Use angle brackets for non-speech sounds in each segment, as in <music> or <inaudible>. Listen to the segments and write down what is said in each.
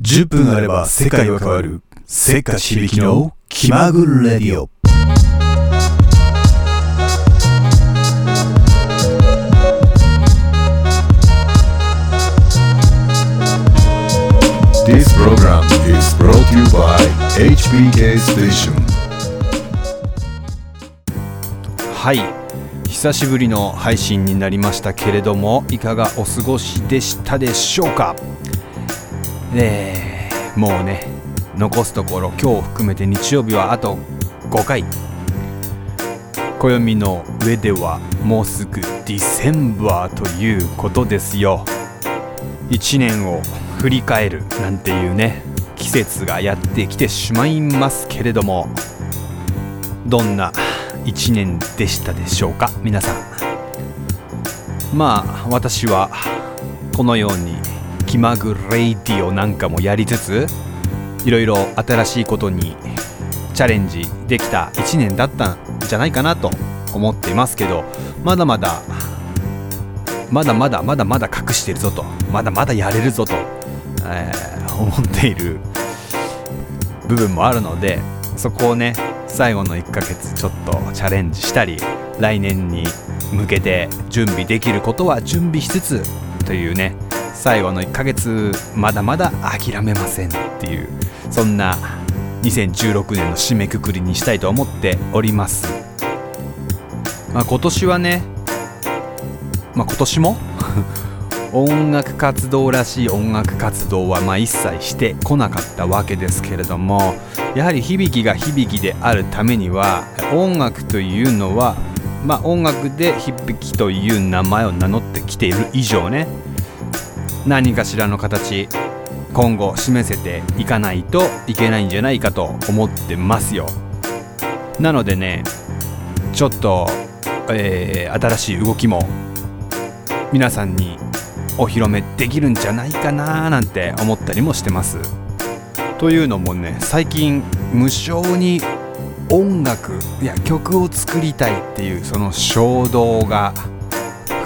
10分あれば世界は変わる。せっかち響きの気まぐれレディオ。This program is brought to you by HBK Station. はい久しぶりの配信になりましたけれどもいかがお過ごしでしたでしょうか？えー、もうね残すところ今日含めて日曜日はあと5回。暦の上ではもうすぐディセンバーということですよ。1年を振り返るなんていうね季節がやってきてしまいますけれども。どんな1年でしたでしょうか皆さん。まあ私はこのように気まぐレイディオなんかもやりつついろいろ新しいことにチャレンジできた1年だったんじゃないかなと思っていますけどまだまだまだまだまだまだ隠してるぞとまだまだやれるぞと、えー思っている部分もあるのでそこをね最後の1ヶ月ちょっとチャレンジしたり来年に向けて準備できることは準備しつつというね最後の1ヶ月まだまだ諦めませんっていうそんな2016年の締めくくりにしたいと思っております。まあ今年はねまあ今年も？<laughs> 音楽活動らしい音楽活動はま一切してこなかったわけですけれどもやはり響きが響きであるためには音楽というのはまあ音楽で響きという名前を名乗ってきている以上ね何かしらの形今後示せていかないといけないんじゃないかと思ってますよ。なのでねちょっと、えー新しい動きも皆さんにお披露目できるんじゃないかななんて思ったりもしてます。というのもね最近無償に音楽いや曲を作りたいっていうその衝動が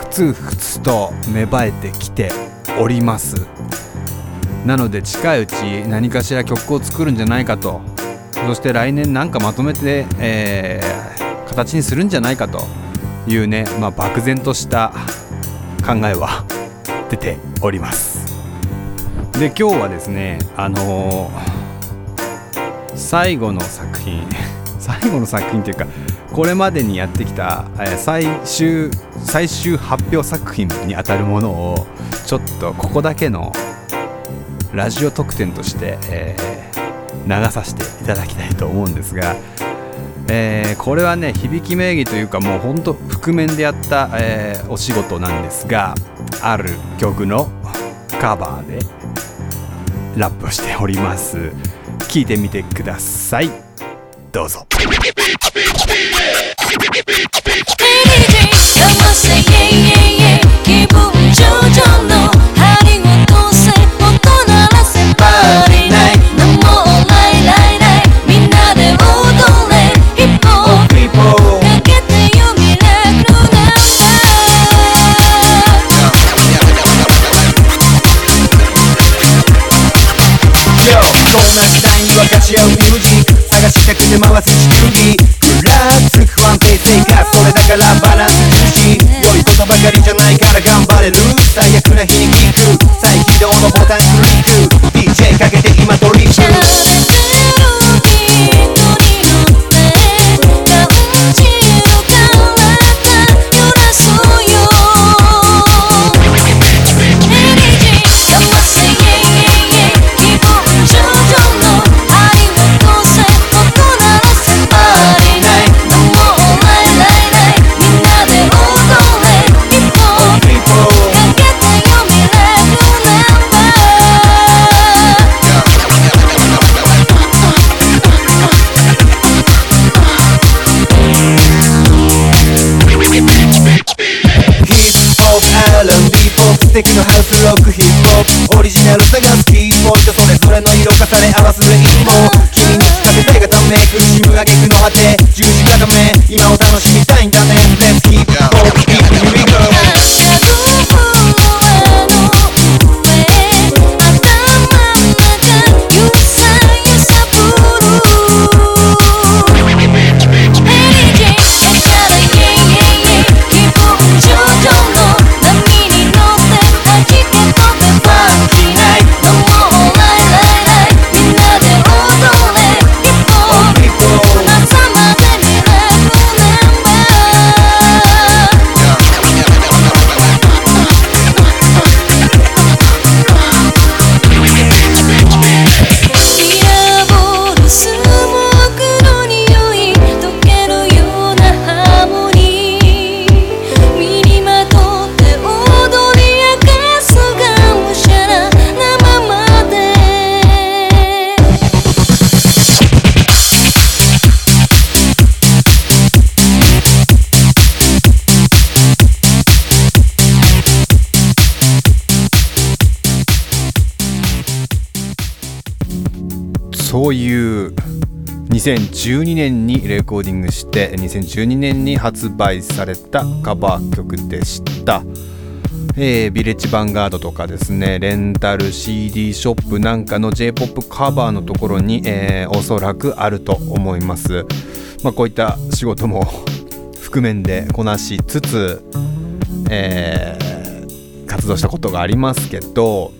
ふつふつと芽生えてきております。なので近いうち何かしら曲を作るんじゃないかと。そして来年なんかまとめて、えー形にするんじゃないかというね、まあ、漠然とした考えは <laughs> 出ております。で今日はですねあのー最後の作品 <laughs> 最後の作品というかこれまでにやってきた、え最終最終発表作品にあたるものをちょっとここだけのラジオ特典として、えー流させていただきたいと思うんですが、えーこれはね響き名義というかもうほんと覆面でやった、えーお仕事なんですがある曲のカバーでラップしております。聞いてみてください。どうぞ。分かち合うミュージック探したくて回す地球儀つく不安定生活。それだからバランス重視。良いことばかりじゃない。敵のハウスロックそういう2012年にレコーディングして2012年に発売されたカバー曲でした、えービレッジヴァンガードとかですねレンタル CD ショップなんかの J-POP カバーのところに、えーおそらくあると思います、まあ、こういった仕事も <laughs> 覆面でこなしつつ、えー活動したことがありますけど、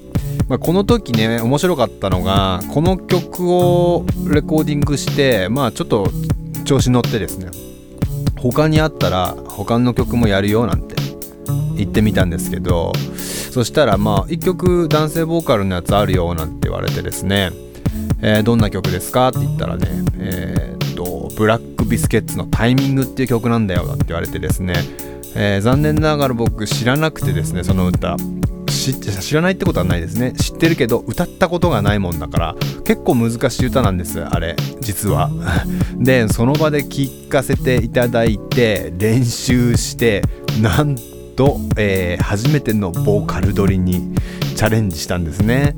まあ、この時ね面白かったのがこの曲をレコーディングしてまあちょっと調子乗ってですね他にあったら他の曲もやるよなんて言ってみたんですけどそしたらまあ1曲男性ボーカルのやつあるよなんて言われてですね、えーどんな曲ですかって言ったらねえーっとブラックビスケッツのタイミングっていう曲なんだよなんて言われてですね、えー残念ながら僕知らなくてですねその歌。知知らないってことはないですね。知ってるけど歌ったことがないもんだから結構難しい歌なんですあれ実は。<laughs> でその場で聴かせていただいて練習してなんと、えー初めてのボーカル撮りにチャレンジしたんですね。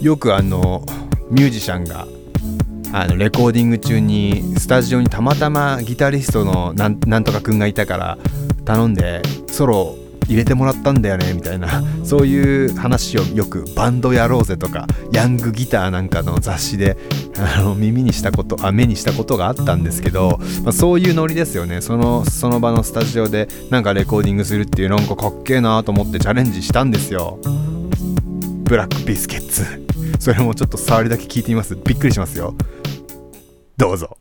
よくあのミュージシャンがあのレコーディング中にスタジオにたまたまギタリストのなんとかくんがいたから頼んでソロ入れてもらったんだよねみたいな。そういう話をよくバンドやろうぜとかヤングギターなんかの雑誌であの耳にしたことあ目にしたことがあったんですけど、まあ、そういうノリですよね。そのその場のスタジオでなんかレコーディングするっていうなんかかっけえなと思ってチャレンジしたんですよ。ブラックビスケッツそれもちょっと触りだけ聞いてみます。びっくりしますよ。どうぞ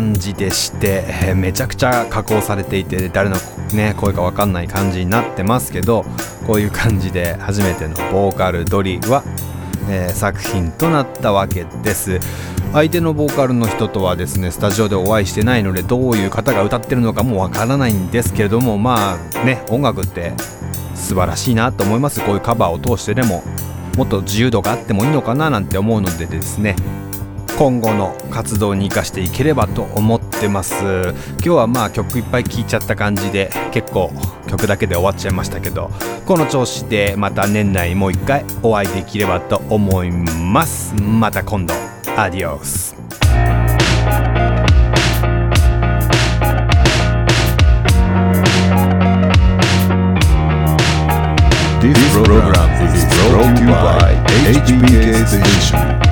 感じでして、えめちゃくちゃ加工されていて誰の、ね、声か分かんない感じになってますけどこういう感じで初めてのボーカル撮りは、えー作品となったわけです。相手のボーカルの人とはですねスタジオでお会いしてないのでどういう方が歌ってるのかもわからないんですけれどもまあね音楽って素晴らしいなと思います。こういうカバーを通してでももっと自由度があってもいいのかななんて思うのでですね今後の活動に生かしていければと思ってます。今日はまあ曲いっぱい聴いちゃった感じで結構曲だけで終わっちゃいましたけどこの調子でまた年内もう一回お会いできればと思います。また今度。アディオス This program is brought to you by HBK Station.